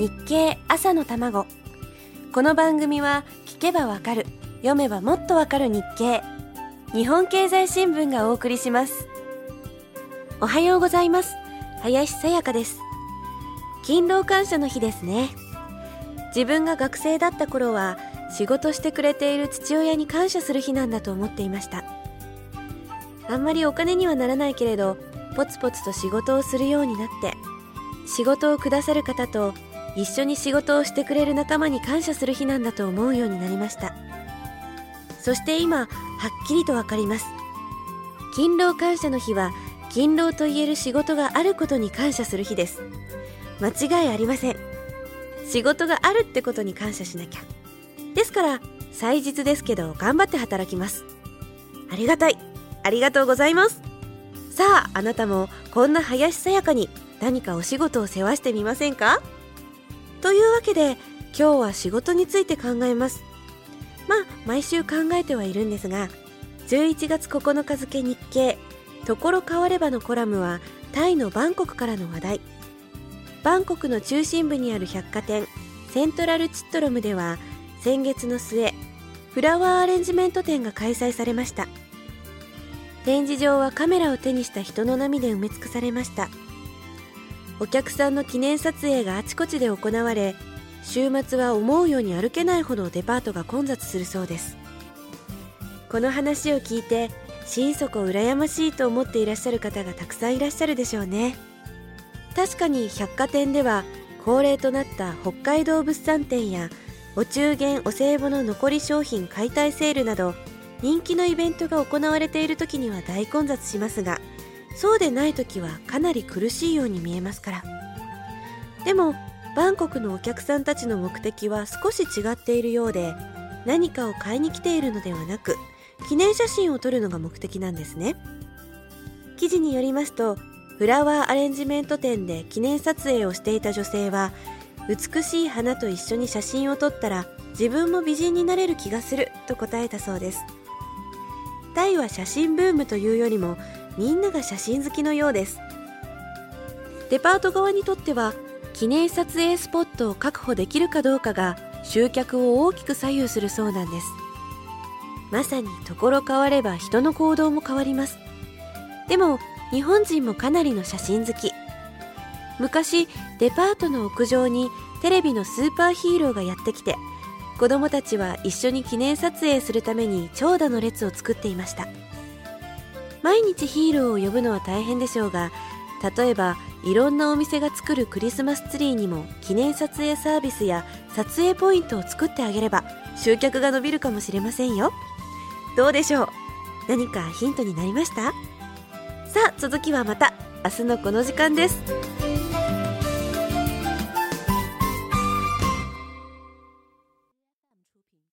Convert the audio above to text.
日経朝の卵。この番組は聞けばわかる読めばもっとわかる日経。日本経済新聞がお送りします。おはようございます。林さやかです。勤労感謝の日ですね。自分が学生だった頃は仕事してくれている父親に感謝する日なんだと思っていました。あんまりお金にはならないけれどポツポツと仕事をするようになって仕事をくださる方と一緒に仕事をしてくれる仲間に感謝する日なんだと思うようになりました。そして今はっきりとわかります。勤労感謝の日は勤労と言える仕事があることに感謝する日です。間違いありません。仕事があるってことに感謝しなきゃ。ですから祭日ですけど頑張って働きます。ありがたい。ありがとうございます。さああなたもこんな林さやかに何かお仕事を世話してみませんか？というわけで今日は仕事について考えます。まあ毎週考えてはいるんですが11月9日付日経ところ変わればのコラムはタイのバンコクからの話題。バンコクの中心部にある百貨店セントラルチットロムでは先月の末フラワーアレンジメント展が開催されました。展示場はカメラを手にした人の波で埋め尽くされました。お客さんの記念撮影があちこちで行われ週末は思うように歩けないほどデパートが混雑するそうです。この話を聞いて心底羨ましいと思っていらっしゃる方がたくさんいらっしゃるでしょうね。確かに百貨店では恒例となった北海道物産展やお中元お歳暮の残り商品解体セールなど人気のイベントが行われている時には大混雑しますがそうでない時はかなり苦しいように見えますから。でもバンコクのお客さんたちの目的は少し違っているようで何かを買いに来ているのではなく記念写真を撮るのが目的なんですね。記事によりますとフラワーアレンジメント店で記念撮影をしていた女性は美しい花と一緒に写真を撮ったら自分も美人になれる気がすると答えたそうです。タイは写真ブームというよりもみんなが写真好きのようです。デパート側にとっては記念撮影スポットを確保できるかどうかが集客を大きく左右するそうなんです。まさにところ変われば人の行動も変わります。でも日本人もかなりの写真好き。昔デパートの屋上にテレビのスーパーヒーローがやってきて子供たちは一緒に記念撮影するために長蛇の列を作っていました。毎日ヒーローを呼ぶのは大変でしょうが例えばいろんなお店が作るクリスマスツリーにも記念撮影サービスや撮影ポイントを作ってあげれば集客が伸びるかもしれませんよ。どうでしょう？何かヒントになりました？さあ続きはまた明日のこの時間です。